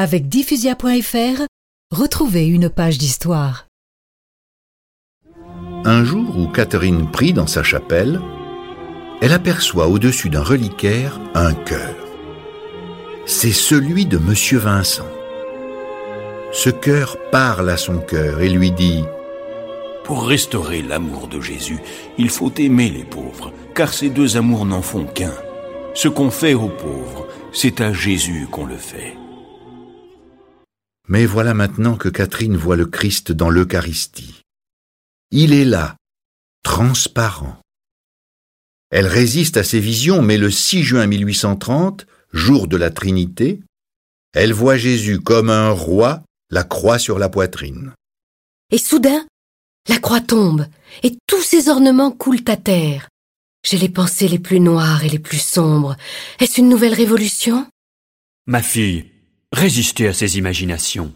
Avec diffusia.fr, retrouvez une page d'histoire. Un jour où Catherine prie dans sa chapelle, elle aperçoit au-dessus d'un reliquaire un cœur. C'est celui de Monsieur Vincent. Ce cœur parle à son cœur et lui dit Pour restaurer l'amour de Jésus, il faut aimer les pauvres, car ces deux amours n'en font qu'un. Ce qu'on fait aux pauvres, c'est à Jésus qu'on le fait. Mais voilà maintenant que Catherine voit le Christ dans l'Eucharistie. Il est là, transparent. Elle résiste à ses visions, mais le 6 juin 1830, jour de la Trinité, elle voit Jésus comme un roi, la croix sur la poitrine. Et soudain, la croix tombe, et tous ses ornements coulent à terre. J'ai les pensées les plus noires et les plus sombres. Est-ce une nouvelle révolution? Ma fille, résistez à ces imaginations.